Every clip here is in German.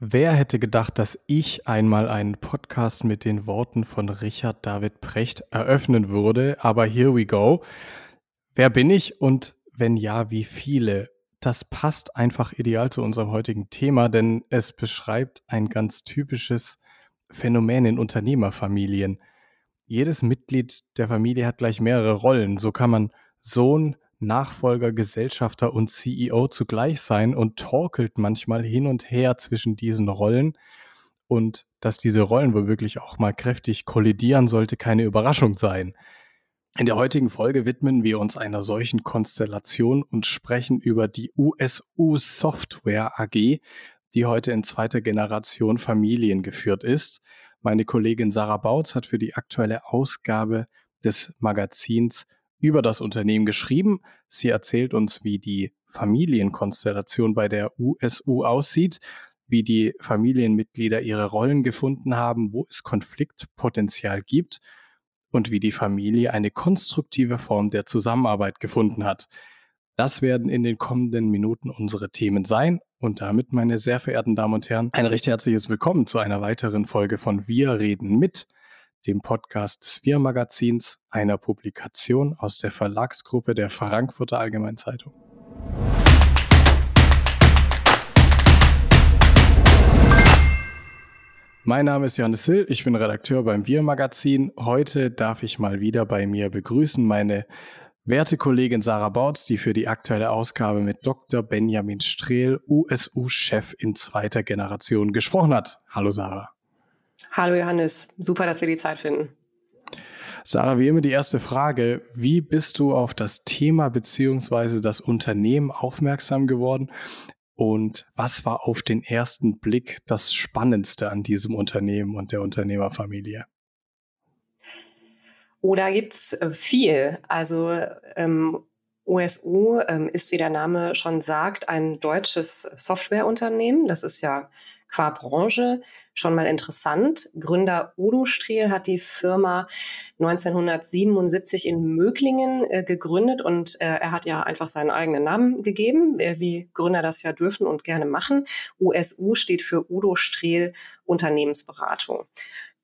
Wer hätte gedacht, dass ich einmal einen Podcast mit den Worten von Richard David Precht eröffnen würde? Aber here we go. Wer bin ich und wenn ja, wie viele? Das passt einfach ideal zu unserem heutigen Thema, denn es beschreibt ein ganz typisches Phänomen in Unternehmerfamilien. Jedes Mitglied der Familie hat gleich mehrere Rollen. So kann man Sohn, Nachfolger, Gesellschafter und CEO zugleich sein und torkelt manchmal hin und her zwischen diesen Rollen. Und dass diese Rollen womöglich auch mal kräftig kollidieren, sollte keine Überraschung sein. In der heutigen Folge widmen wir uns einer solchen Konstellation und sprechen über die USU Software AG, die heute in zweiter Generation familiengeführt ist. Meine Kollegin Sarah Bautz hat für die aktuelle Ausgabe des Magazins über das Unternehmen geschrieben. Sie erzählt uns, wie die Familienkonstellation bei der USU aussieht, wie die Familienmitglieder ihre Rollen gefunden haben, wo es Konfliktpotenzial gibt und wie die Familie eine konstruktive Form der Zusammenarbeit gefunden hat. Das werden in den kommenden Minuten unsere Themen sein. Und damit, meine sehr verehrten Damen und Herren, ein recht herzliches Willkommen zu einer weiteren Folge von Wir reden mit dem Podcast des Wir-Magazins, einer Publikation aus der Verlagsgruppe der Frankfurter Allgemeinen Zeitung. Mein Name ist Johannes Hill, ich bin Redakteur beim Wir-Magazin. Heute darf ich mal wieder bei mir begrüßen meine werte Kollegin Sarah Bautz, die für die aktuelle Ausgabe mit Dr. Benjamin Strehl, USU-Chef in zweiter Generation, gesprochen hat. Hallo Sarah. Hallo Johannes, super, dass wir die Zeit finden. Sarah, wie immer die erste Frage. Wie bist du auf das Thema bzw. das Unternehmen aufmerksam geworden? Und was war auf den ersten Blick das Spannendste an diesem Unternehmen und der Unternehmerfamilie? Oh, da gibt's äh, viel. Also ähm, OSU ähm, ist, wie der Name schon sagt, ein deutsches Softwareunternehmen. Das ist ja qua Branche schon mal interessant. Gründer Udo Strehl hat die Firma 1977 in Möglingen äh, gegründet und äh, er hat ja einfach seinen eigenen Namen gegeben, äh, wie Gründer das ja dürfen und gerne machen. USU steht für Udo Strehl Unternehmensberatung.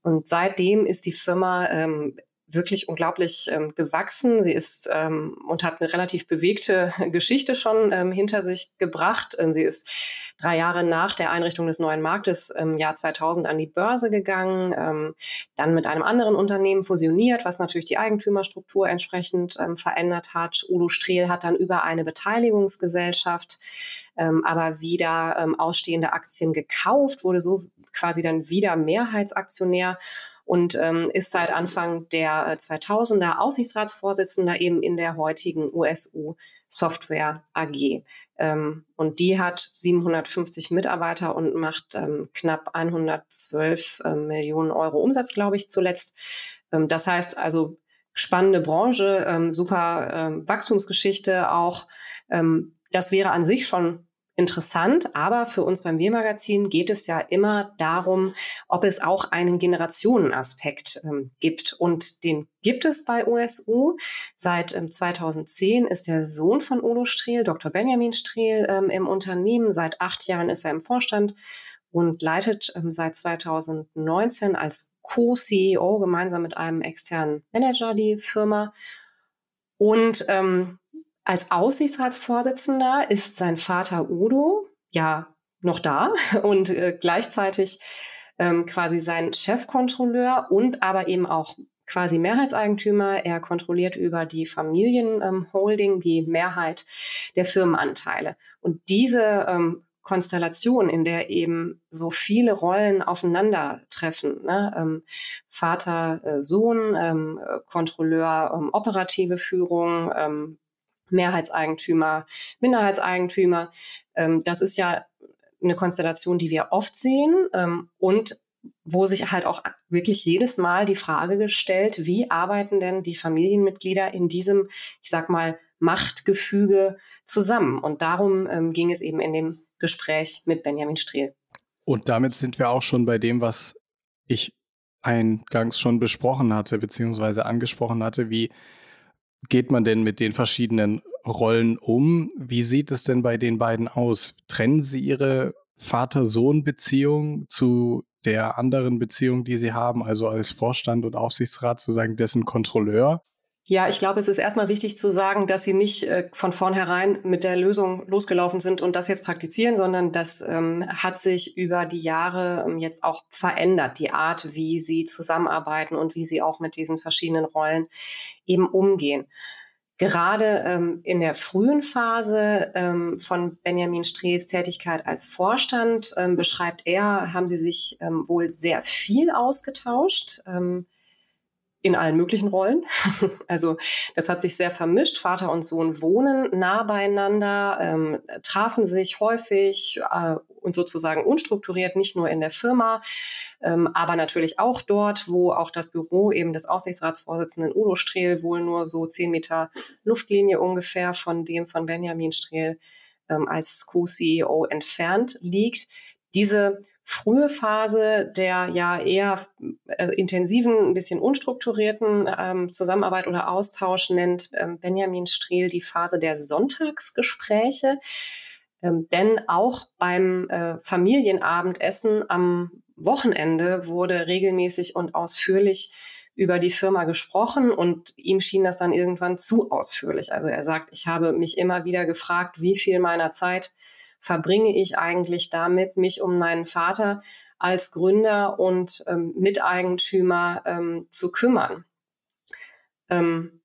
Und seitdem ist die Firma ähm, wirklich unglaublich ähm, gewachsen. Sie ist ähm, und hat eine relativ bewegte Geschichte schon ähm, hinter sich gebracht. Ähm, sie ist drei Jahre nach der Einrichtung des neuen Marktes im Jahr 2000 an die Börse gegangen, ähm, dann mit einem anderen Unternehmen fusioniert, was natürlich die Eigentümerstruktur entsprechend ähm, verändert hat. Udo Strehl hat dann über eine Beteiligungsgesellschaft aber wieder ausstehende Aktien gekauft, wurde so quasi dann wieder Mehrheitsaktionär und ähm, ist seit Anfang der 2000er äh, Aussichtsratsvorsitzender eben in der heutigen USU Software AG. Ähm, und die hat 750 Mitarbeiter und macht ähm, knapp 112 äh, Millionen Euro Umsatz, glaube ich, zuletzt. Ähm, das heißt also spannende Branche, ähm, super ähm, Wachstumsgeschichte auch. Das wäre an sich schon interessant, aber für uns beim Wir-Magazin geht es ja immer darum, ob es auch einen Generationenaspekt ähm, gibt. Und den gibt es bei USU. Seit ähm, 2010 ist der Sohn von Udo Strehl, Dr. Benjamin Strehl, ähm, im Unternehmen. Seit acht Jahren ist er im Vorstand und leitet ähm, seit 2019 als Co-CEO gemeinsam mit einem externen Manager die Firma. Und ähm, als Aussichtsratsvorsitzender ist sein Vater Udo ja noch da und äh, gleichzeitig ähm, quasi sein Chefkontrolleur und aber eben auch quasi Mehrheitseigentümer. Er kontrolliert über die Familienholding ähm, die Mehrheit der Firmenanteile. Und diese ähm, Konstellation, in der eben so viele Rollen aufeinandertreffen, ne? ähm, Vater, äh, Sohn, ähm, Kontrolleur, ähm, operative Führung, ähm, Mehrheitseigentümer, Minderheitseigentümer. Ähm, das ist ja eine Konstellation, die wir oft sehen ähm, und wo sich halt auch wirklich jedes Mal die Frage gestellt, wie arbeiten denn die Familienmitglieder in diesem, ich sag mal, Machtgefüge zusammen? Und darum ähm, ging es eben in dem Gespräch mit Benjamin Strehl. Und damit sind wir auch schon bei dem, was ich eingangs schon besprochen hatte, beziehungsweise angesprochen hatte, wie geht man denn mit den verschiedenen Rollen um? Wie sieht es denn bei den beiden aus? Trennen sie ihre Vater-Sohn-Beziehung zu der anderen Beziehung, die sie haben, also als Vorstand und Aufsichtsrat sozusagen dessen Kontrolleur. Ja, ich glaube, es ist erstmal wichtig zu sagen, dass sie nicht äh, von vornherein mit der Lösung losgelaufen sind und das jetzt praktizieren, sondern das ähm, hat sich über die Jahre ähm, jetzt auch verändert, die Art, wie sie zusammenarbeiten und wie sie auch mit diesen verschiedenen Rollen eben umgehen. Gerade ähm, in der frühen Phase ähm, von Benjamin Strehls Tätigkeit als Vorstand ähm, beschreibt er, haben sie sich ähm, wohl sehr viel ausgetauscht. In allen möglichen Rollen. also das hat sich sehr vermischt. Vater und Sohn wohnen nah beieinander, ähm, trafen sich häufig äh, und sozusagen unstrukturiert, nicht nur in der Firma, ähm, aber natürlich auch dort, wo auch das Büro eben des Aufsichtsratsvorsitzenden Udo Strehl wohl nur so zehn Meter Luftlinie ungefähr von dem von Benjamin Strehl ähm, als Co-CEO entfernt liegt. Diese frühe Phase der ja eher äh, intensiven, ein bisschen unstrukturierten ähm, Zusammenarbeit oder Austausch nennt ähm, Benjamin Strehl die Phase der Sonntagsgespräche. Ähm, denn auch beim äh, Familienabendessen am Wochenende wurde regelmäßig und ausführlich über die Firma gesprochen und ihm schien das dann irgendwann zu ausführlich. Also er sagt, ich habe mich immer wieder gefragt, wie viel meiner Zeit verbringe ich eigentlich damit, mich um meinen Vater als Gründer und ähm, Miteigentümer ähm, zu kümmern. Ähm,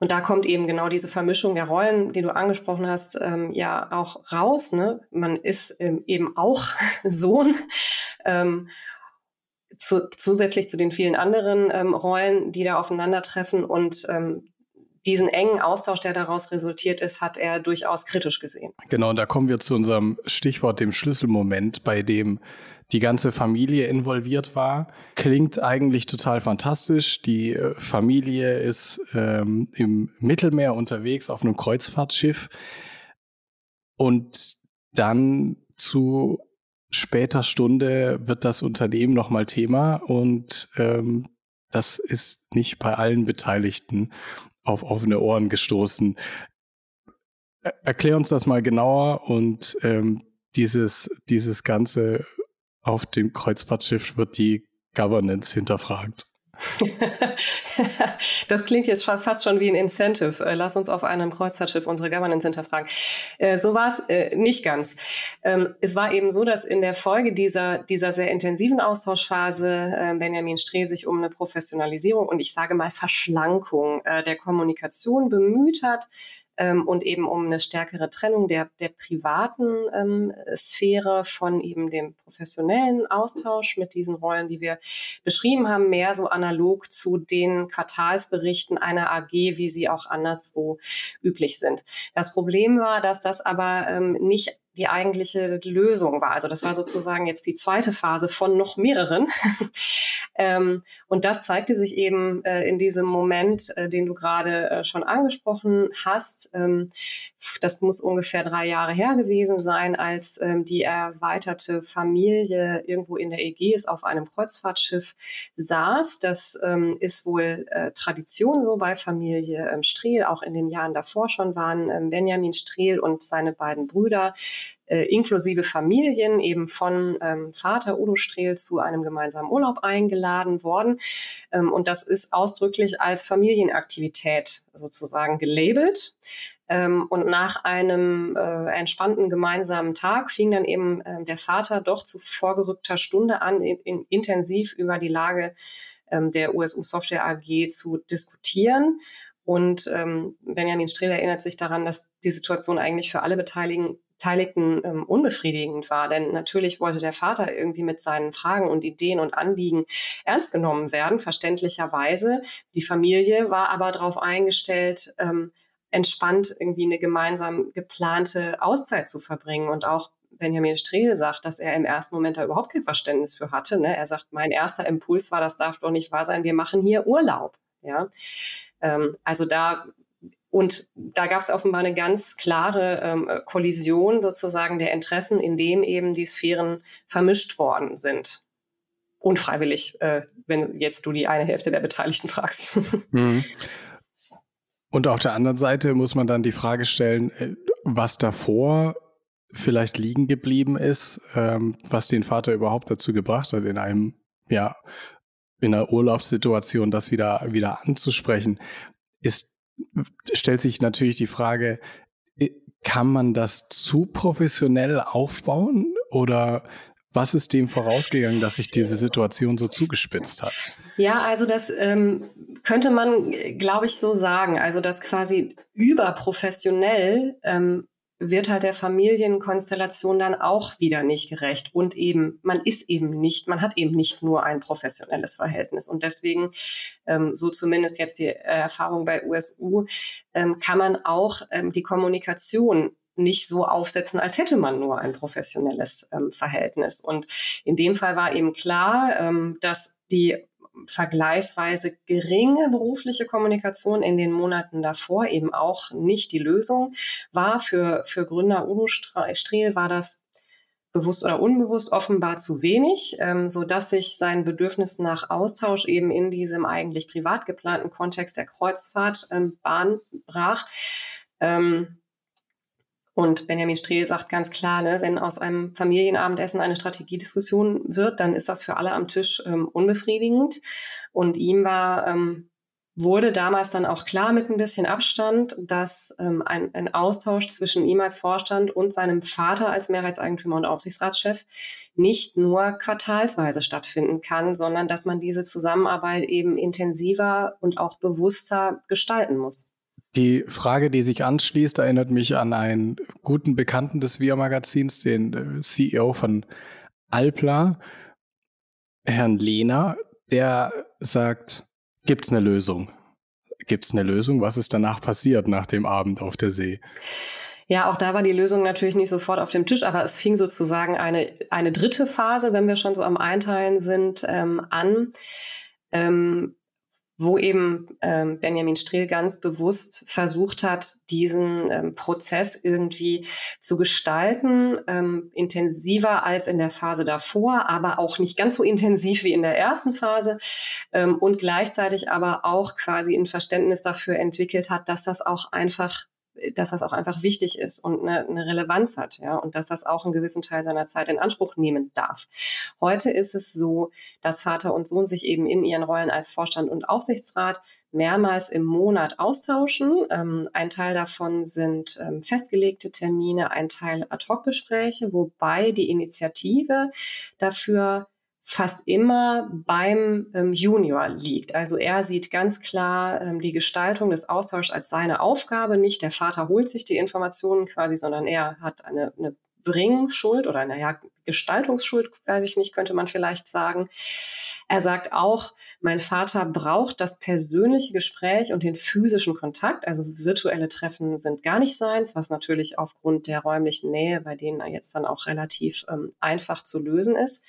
und da kommt eben genau diese Vermischung der Rollen, die du angesprochen hast, ähm, ja auch raus. Ne? Man ist ähm, eben auch Sohn. Ähm, zu, zusätzlich zu den vielen anderen ähm, Rollen, die da aufeinandertreffen. Und ähm, diesen engen Austausch, der daraus resultiert ist, hat er durchaus kritisch gesehen. Genau, und da kommen wir zu unserem Stichwort, dem Schlüsselmoment, bei dem die ganze Familie involviert war. Klingt eigentlich total fantastisch. Die äh, Familie ist ähm, im Mittelmeer unterwegs auf einem Kreuzfahrtschiff und dann zu später Stunde wird das Unternehmen nochmal Thema und ähm, das ist nicht bei allen Beteiligten auf offene Ohren gestoßen. Erklär uns das mal genauer und ähm, dieses, dieses Ganze auf dem Kreuzfahrtschiff wird die Governance hinterfragt. das klingt jetzt fast schon wie ein Incentive. Äh, lass uns auf einem Kreuzfahrtschiff unsere Governance hinterfragen. Äh, so war es äh, nicht ganz. Ähm, es war eben so, dass in der Folge dieser, dieser sehr intensiven Austauschphase Benjamin Streh sich um eine Professionalisierung und ich sage mal Verschlankung der Kommunikation bemüht hat, ähm, und eben um eine stärkere Trennung der, der privaten ähm, Sphäre von eben dem professionellen Austausch mit diesen Rollen, die wir beschrieben haben, mehr so analog zu den Quartalsberichten einer AG, wie sie auch anderswo üblich sind. Das Problem war, dass das aber ähm, nicht die eigentliche Lösung war. Also das war sozusagen jetzt die zweite Phase von noch mehreren. ähm, und das zeigte sich eben äh, in diesem Moment, äh, den du gerade äh, schon angesprochen hast. Ähm, das muss ungefähr drei Jahre her gewesen sein, als ähm, die erweiterte Familie irgendwo in der Ägäis auf einem Kreuzfahrtschiff saß. Das ähm, ist wohl äh, Tradition so bei Familie ähm, Strehl, auch in den Jahren davor schon waren ähm, Benjamin Strehl und seine beiden Brüder äh, inklusive Familien eben von ähm, Vater Udo Strehl zu einem gemeinsamen Urlaub eingeladen worden. Ähm, und das ist ausdrücklich als Familienaktivität sozusagen gelabelt. Ähm, und nach einem äh, entspannten gemeinsamen Tag fing dann eben äh, der Vater doch zu vorgerückter Stunde an, in, in, intensiv über die Lage ähm, der USU Software AG zu diskutieren. Und ähm, Benjamin Strehl erinnert sich daran, dass die Situation eigentlich für alle Beteiligten Beteiligten ähm, unbefriedigend war. Denn natürlich wollte der Vater irgendwie mit seinen Fragen und Ideen und Anliegen ernst genommen werden, verständlicherweise. Die Familie war aber darauf eingestellt, ähm, entspannt irgendwie eine gemeinsam geplante Auszeit zu verbringen und auch Benjamin Strehl sagt, dass er im ersten Moment da überhaupt kein Verständnis für hatte. Ne? Er sagt, mein erster Impuls war, das darf doch nicht wahr sein, wir machen hier Urlaub. Ja, ähm, also da und da gab es offenbar eine ganz klare ähm, Kollision sozusagen der Interessen, in dem eben die Sphären vermischt worden sind. Unfreiwillig, äh, wenn jetzt du die eine Hälfte der Beteiligten fragst. Mhm. Und auf der anderen Seite muss man dann die Frage stellen, äh, was davor vielleicht liegen geblieben ist, ähm, was den Vater überhaupt dazu gebracht hat, in einem, ja, in einer Urlaubssituation das wieder, wieder anzusprechen, ist, stellt sich natürlich die Frage, kann man das zu professionell aufbauen oder was ist dem vorausgegangen, dass sich diese Situation so zugespitzt hat? Ja, also das ähm, könnte man, glaube ich, so sagen. Also dass quasi überprofessionell ähm, wird halt der Familienkonstellation dann auch wieder nicht gerecht. Und eben, man ist eben nicht, man hat eben nicht nur ein professionelles Verhältnis. Und deswegen, ähm, so zumindest jetzt die Erfahrung bei USU, ähm, kann man auch ähm, die Kommunikation nicht so aufsetzen, als hätte man nur ein professionelles ähm, Verhältnis. Und in dem Fall war eben klar, ähm, dass die vergleichsweise geringe berufliche Kommunikation in den Monaten davor eben auch nicht die Lösung war. Für, für Gründer Udo Striel war das bewusst oder unbewusst offenbar zu wenig, ähm, so dass sich sein Bedürfnis nach Austausch eben in diesem eigentlich privat geplanten Kontext der Kreuzfahrt ähm, Bahn brach. Ähm, und Benjamin Strehl sagt ganz klar, ne, wenn aus einem Familienabendessen eine Strategiediskussion wird, dann ist das für alle am Tisch ähm, unbefriedigend. Und ihm war, ähm, wurde damals dann auch klar mit ein bisschen Abstand, dass ähm, ein, ein Austausch zwischen ihm als Vorstand und seinem Vater als Mehrheitseigentümer und Aufsichtsratschef nicht nur quartalsweise stattfinden kann, sondern dass man diese Zusammenarbeit eben intensiver und auch bewusster gestalten muss. Die Frage, die sich anschließt, erinnert mich an einen guten Bekannten des VIA-Magazins, den äh, CEO von Alpla, Herrn Lehner, der sagt, gibt's eine Lösung? Gibt's eine Lösung? Was ist danach passiert nach dem Abend auf der See? Ja, auch da war die Lösung natürlich nicht sofort auf dem Tisch, aber es fing sozusagen eine, eine dritte Phase, wenn wir schon so am Einteilen sind, ähm, an. Ähm, wo eben ähm, Benjamin Strehl ganz bewusst versucht hat, diesen ähm, Prozess irgendwie zu gestalten, ähm, intensiver als in der Phase davor, aber auch nicht ganz so intensiv wie in der ersten Phase ähm, und gleichzeitig aber auch quasi ein Verständnis dafür entwickelt hat, dass das auch einfach dass das auch einfach wichtig ist und eine, eine Relevanz hat, ja, und dass das auch einen gewissen Teil seiner Zeit in Anspruch nehmen darf. Heute ist es so, dass Vater und Sohn sich eben in ihren Rollen als Vorstand und Aufsichtsrat mehrmals im Monat austauschen. Ähm, ein Teil davon sind ähm, festgelegte Termine, ein Teil Ad-Hoc-Gespräche, wobei die Initiative dafür fast immer beim ähm, Junior liegt. Also er sieht ganz klar ähm, die Gestaltung des Austauschs als seine Aufgabe. Nicht der Vater holt sich die Informationen quasi, sondern er hat eine, eine Bringschuld oder naja, Gestaltungsschuld, weiß ich nicht, könnte man vielleicht sagen. Er sagt auch, mein Vater braucht das persönliche Gespräch und den physischen Kontakt. Also virtuelle Treffen sind gar nicht seins, was natürlich aufgrund der räumlichen Nähe, bei denen jetzt dann auch relativ ähm, einfach zu lösen ist.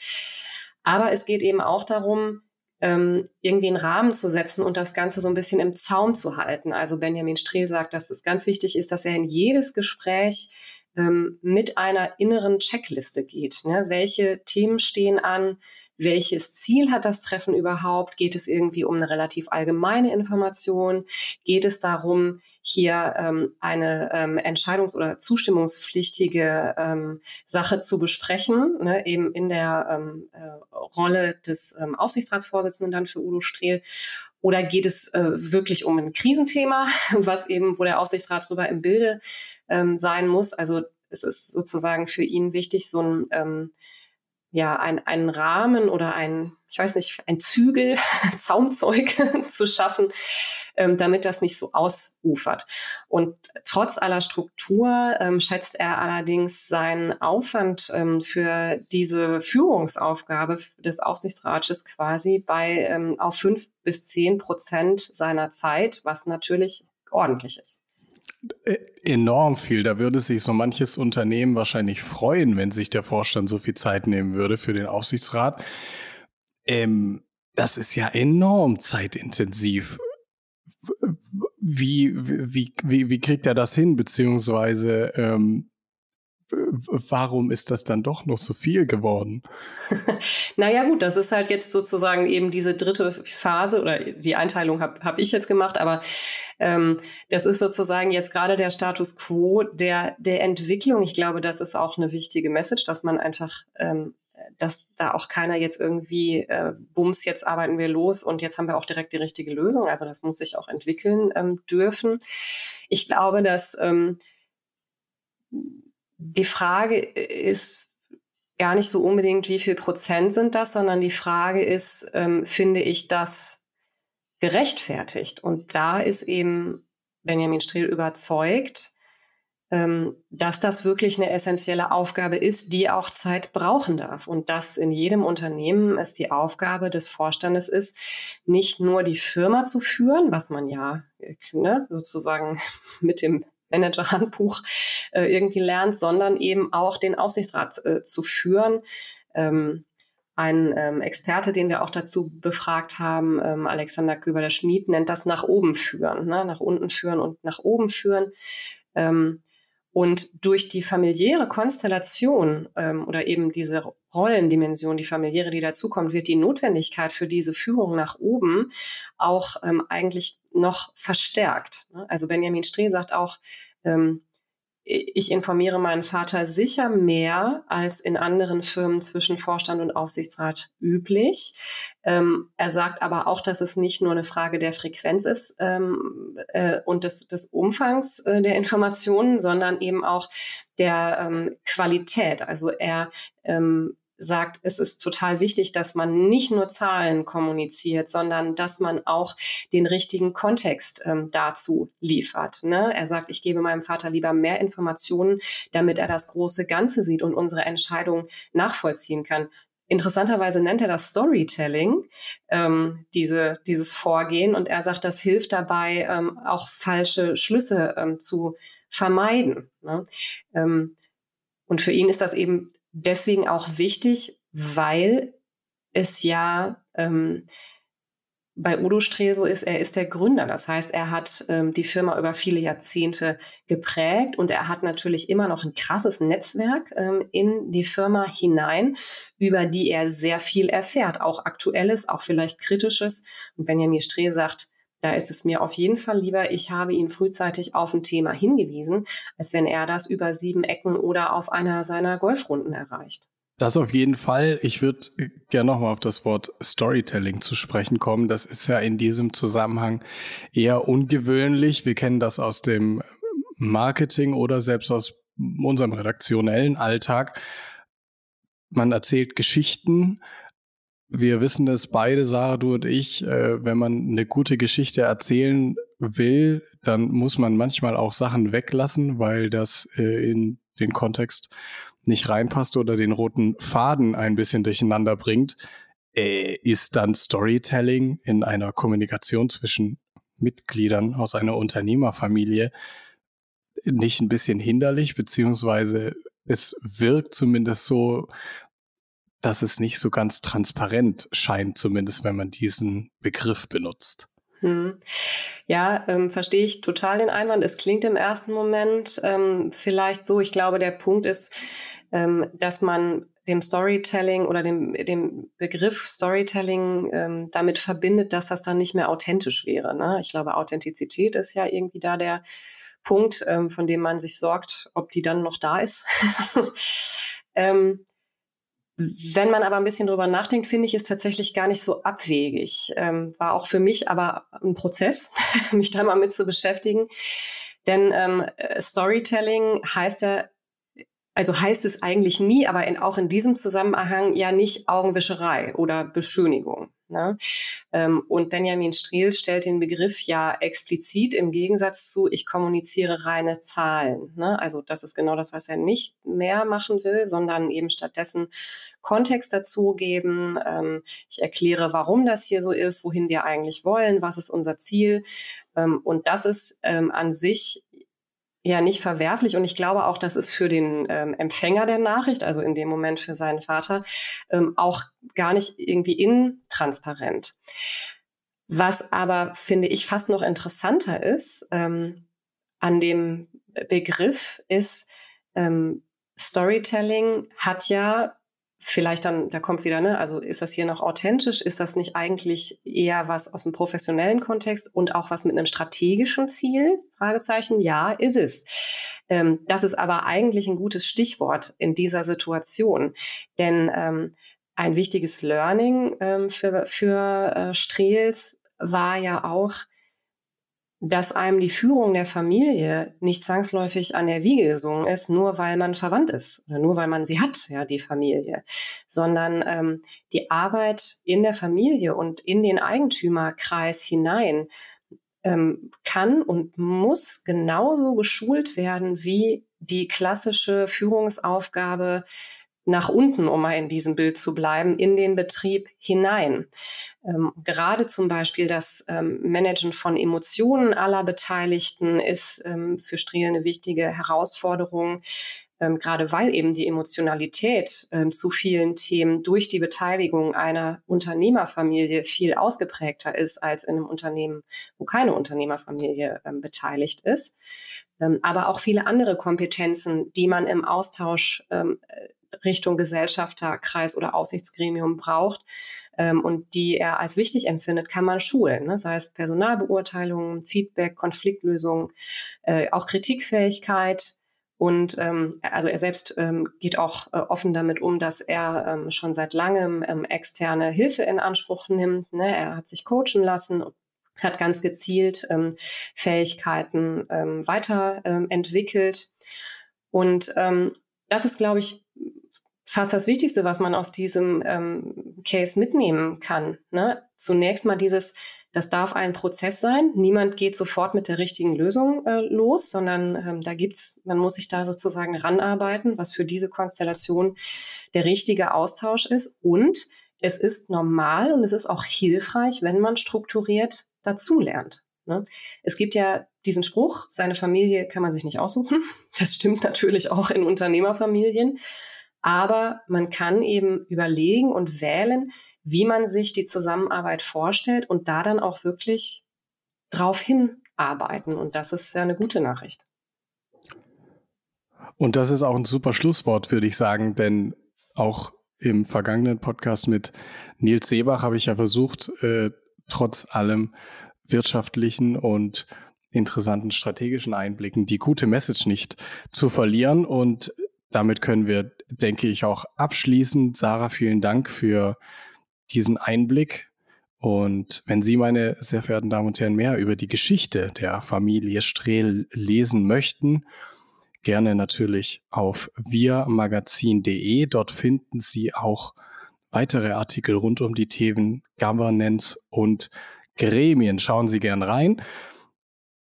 Aber es geht eben auch darum, ähm, irgendwie einen Rahmen zu setzen und das Ganze so ein bisschen im Zaum zu halten. Also Benjamin Strehl sagt, dass es ganz wichtig ist, dass er in jedes Gespräch ähm, mit einer inneren Checkliste geht. Ne? Welche Themen stehen an? Welches Ziel hat das Treffen überhaupt? Geht es irgendwie um eine relativ allgemeine Information? Geht es darum, hier ähm, eine ähm, entscheidungs- oder zustimmungspflichtige ähm, Sache zu besprechen, ne? eben in der ähm, äh, Rolle des ähm, Aufsichtsratsvorsitzenden dann für Udo Strehl? Oder geht es äh, wirklich um ein Krisenthema, was eben, wo der Aufsichtsrat drüber im Bilde ähm, sein muss? Also es ist sozusagen für ihn wichtig, so ein ähm, ja, ein, einen Rahmen oder ein, ich weiß nicht, ein Zügel, Zaumzeug zu schaffen, ähm, damit das nicht so ausufert. Und trotz aller Struktur ähm, schätzt er allerdings seinen Aufwand ähm, für diese Führungsaufgabe des Aufsichtsrates quasi bei ähm, auf fünf bis zehn Prozent seiner Zeit, was natürlich ordentlich ist. Äh, enorm viel. Da würde sich so manches Unternehmen wahrscheinlich freuen, wenn sich der Vorstand so viel Zeit nehmen würde für den Aufsichtsrat. Ähm, das ist ja enorm zeitintensiv. Wie, wie, wie, wie kriegt er das hin? Beziehungsweise, ähm, warum ist das dann doch noch so viel geworden? naja gut, das ist halt jetzt sozusagen eben diese dritte Phase oder die Einteilung habe hab ich jetzt gemacht, aber ähm, das ist sozusagen jetzt gerade der Status quo der, der Entwicklung. Ich glaube, das ist auch eine wichtige Message, dass man einfach ähm, dass da auch keiner jetzt irgendwie, äh, bums, jetzt arbeiten wir los und jetzt haben wir auch direkt die richtige Lösung. Also das muss sich auch entwickeln ähm, dürfen. Ich glaube, dass ähm, die Frage ist gar nicht so unbedingt, wie viel Prozent sind das, sondern die Frage ist, ähm, finde ich das gerechtfertigt? Und da ist eben Benjamin Strehl überzeugt, ähm, dass das wirklich eine essentielle Aufgabe ist, die auch Zeit brauchen darf. Und dass in jedem Unternehmen es die Aufgabe des Vorstandes ist, nicht nur die Firma zu führen, was man ja äh, ne, sozusagen mit dem Manager-Handbuch äh, irgendwie lernt, sondern eben auch den Aufsichtsrat äh, zu führen. Ähm, ein ähm, Experte, den wir auch dazu befragt haben, ähm, Alexander Köber-der-Schmied, nennt das nach oben führen, ne? nach unten führen und nach oben führen. Ähm, und durch die familiäre Konstellation ähm, oder eben diese Rollendimension, die familiäre, die dazukommt, wird die Notwendigkeit für diese Führung nach oben auch ähm, eigentlich noch verstärkt. Ne? Also Benjamin Streh sagt auch, ähm, ich informiere meinen Vater sicher mehr als in anderen Firmen zwischen Vorstand und Aufsichtsrat üblich. Ähm, er sagt aber auch, dass es nicht nur eine Frage der Frequenz ist ähm, äh, und des, des Umfangs äh, der Informationen, sondern eben auch der ähm, Qualität. Also er ähm, sagt, es ist total wichtig, dass man nicht nur Zahlen kommuniziert, sondern dass man auch den richtigen Kontext ähm, dazu liefert. Ne? Er sagt, ich gebe meinem Vater lieber mehr Informationen, damit er das große Ganze sieht und unsere Entscheidung nachvollziehen kann. Interessanterweise nennt er das Storytelling, ähm, diese, dieses Vorgehen. Und er sagt, das hilft dabei, ähm, auch falsche Schlüsse ähm, zu vermeiden. Ne? Ähm, und für ihn ist das eben deswegen auch wichtig, weil es ja ähm, bei Udo Strehl so ist, er ist der Gründer. Das heißt, er hat ähm, die Firma über viele Jahrzehnte geprägt und er hat natürlich immer noch ein krasses Netzwerk ähm, in die Firma hinein, über die er sehr viel erfährt, auch aktuelles, auch vielleicht kritisches. Und Benjamin Strehl sagt, da ist es mir auf jeden Fall lieber, ich habe ihn frühzeitig auf ein Thema hingewiesen, als wenn er das über sieben Ecken oder auf einer seiner Golfrunden erreicht. Das auf jeden Fall. Ich würde gerne nochmal auf das Wort Storytelling zu sprechen kommen. Das ist ja in diesem Zusammenhang eher ungewöhnlich. Wir kennen das aus dem Marketing oder selbst aus unserem redaktionellen Alltag. Man erzählt Geschichten wir wissen es beide, Sarah, du und ich, äh, wenn man eine gute Geschichte erzählen will, dann muss man manchmal auch Sachen weglassen, weil das äh, in den Kontext nicht reinpasst oder den roten Faden ein bisschen durcheinander bringt. Äh, ist dann Storytelling in einer Kommunikation zwischen Mitgliedern aus einer Unternehmerfamilie nicht ein bisschen hinderlich, beziehungsweise es wirkt zumindest so, dass es nicht so ganz transparent scheint, zumindest wenn man diesen Begriff benutzt. Hm. Ja, ähm, verstehe ich total den Einwand. Es klingt im ersten Moment ähm, vielleicht so. Ich glaube, der Punkt ist, ähm, dass man dem Storytelling oder dem, dem Begriff Storytelling ähm, damit verbindet, dass das dann nicht mehr authentisch wäre. Ne? Ich glaube, Authentizität ist ja irgendwie da der Punkt, ähm, von dem man sich sorgt, ob die dann noch da ist. ähm, wenn man aber ein bisschen drüber nachdenkt, finde ich es tatsächlich gar nicht so abwegig. Ähm, war auch für mich aber ein Prozess, mich da mal mit zu beschäftigen. Denn ähm, Storytelling heißt ja also heißt es eigentlich nie, aber in, auch in diesem Zusammenhang ja nicht Augenwischerei oder Beschönigung. Ne? Ähm, und Benjamin Striel stellt den Begriff ja explizit im Gegensatz zu, ich kommuniziere reine Zahlen. Ne? Also das ist genau das, was er nicht mehr machen will, sondern eben stattdessen Kontext dazugeben. Ähm, ich erkläre, warum das hier so ist, wohin wir eigentlich wollen, was ist unser Ziel. Ähm, und das ist an sich ja nicht verwerflich und ich glaube auch, dass es für den ähm, Empfänger der Nachricht, also in dem Moment für seinen Vater, ähm, auch gar nicht irgendwie intransparent. Was aber, finde ich, fast noch interessanter ist ähm, an dem Begriff, ist, ähm, Storytelling hat ja vielleicht dann, da kommt wieder, ne, also ist das hier noch authentisch? Ist das nicht eigentlich eher was aus dem professionellen Kontext und auch was mit einem strategischen Ziel? Fragezeichen, ja, ist es. Ähm, das ist aber eigentlich ein gutes Stichwort in dieser Situation. Denn ähm, ein wichtiges Learning ähm, für, für äh, Strehls war ja auch, dass einem die Führung der Familie nicht zwangsläufig an der Wiege gesungen ist, nur weil man verwandt ist oder nur weil man sie hat, ja, die Familie, sondern ähm, die Arbeit in der Familie und in den Eigentümerkreis hinein ähm, kann und muss genauso geschult werden wie die klassische Führungsaufgabe nach unten, um mal in diesem Bild zu bleiben, in den Betrieb hinein. Ähm, gerade zum Beispiel das ähm, Managen von Emotionen aller Beteiligten ist ähm, für Striel eine wichtige Herausforderung, ähm, gerade weil eben die Emotionalität ähm, zu vielen Themen durch die Beteiligung einer Unternehmerfamilie viel ausgeprägter ist als in einem Unternehmen, wo keine Unternehmerfamilie ähm, beteiligt ist. aber auch viele andere Kompetenzen, die man im Austausch Richtung Gesellschafter, Kreis oder Aussichtsgremium braucht ähm, und die er als wichtig empfindet, kann man schulen. Ne? Sei es Personalbeurteilung, Feedback, Konfliktlösung, äh, auch Kritikfähigkeit. Und ähm, also er selbst ähm, geht auch äh, offen damit um, dass er ähm, schon seit langem ähm, externe Hilfe in Anspruch nimmt. Ne? Er hat sich coachen lassen hat ganz gezielt ähm, Fähigkeiten ähm, weiterentwickelt. Und ähm, das ist, glaube ich, fast das Wichtigste, was man aus diesem ähm, Case mitnehmen kann. Ne? Zunächst mal dieses, das darf ein Prozess sein. Niemand geht sofort mit der richtigen Lösung äh, los, sondern ähm, da gibt's, man muss sich da sozusagen ranarbeiten, was für diese Konstellation der richtige Austausch ist. Und es ist normal und es ist auch hilfreich, wenn man strukturiert dazulernt. Ne? Es gibt ja diesen Spruch, seine Familie kann man sich nicht aussuchen. Das stimmt natürlich auch in Unternehmerfamilien. Aber man kann eben überlegen und wählen, wie man sich die Zusammenarbeit vorstellt und da dann auch wirklich drauf hinarbeiten. Und das ist ja eine gute Nachricht. Und das ist auch ein super Schlusswort, würde ich sagen, denn auch im vergangenen Podcast mit Nils Seebach habe ich ja versucht, äh, trotz allem wirtschaftlichen und interessanten strategischen Einblicken die gute Message nicht zu verlieren. Und damit können wir, denke ich, auch abschließen. Sarah, vielen Dank für diesen Einblick. Und wenn Sie, meine sehr verehrten Damen und Herren, mehr über die Geschichte der Familie Strehl lesen möchten, gerne natürlich auf wirmagazin.de. Dort finden Sie auch weitere Artikel rund um die Themen Governance und Gremien. Schauen Sie gern rein.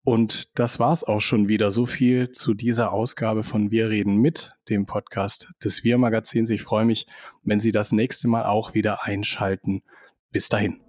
Und das war's auch schon wieder. So viel zu dieser Ausgabe von Wir reden mit, dem Podcast des Wir Magazins. Ich freue mich, wenn Sie das nächste Mal auch wieder einschalten. Bis dahin.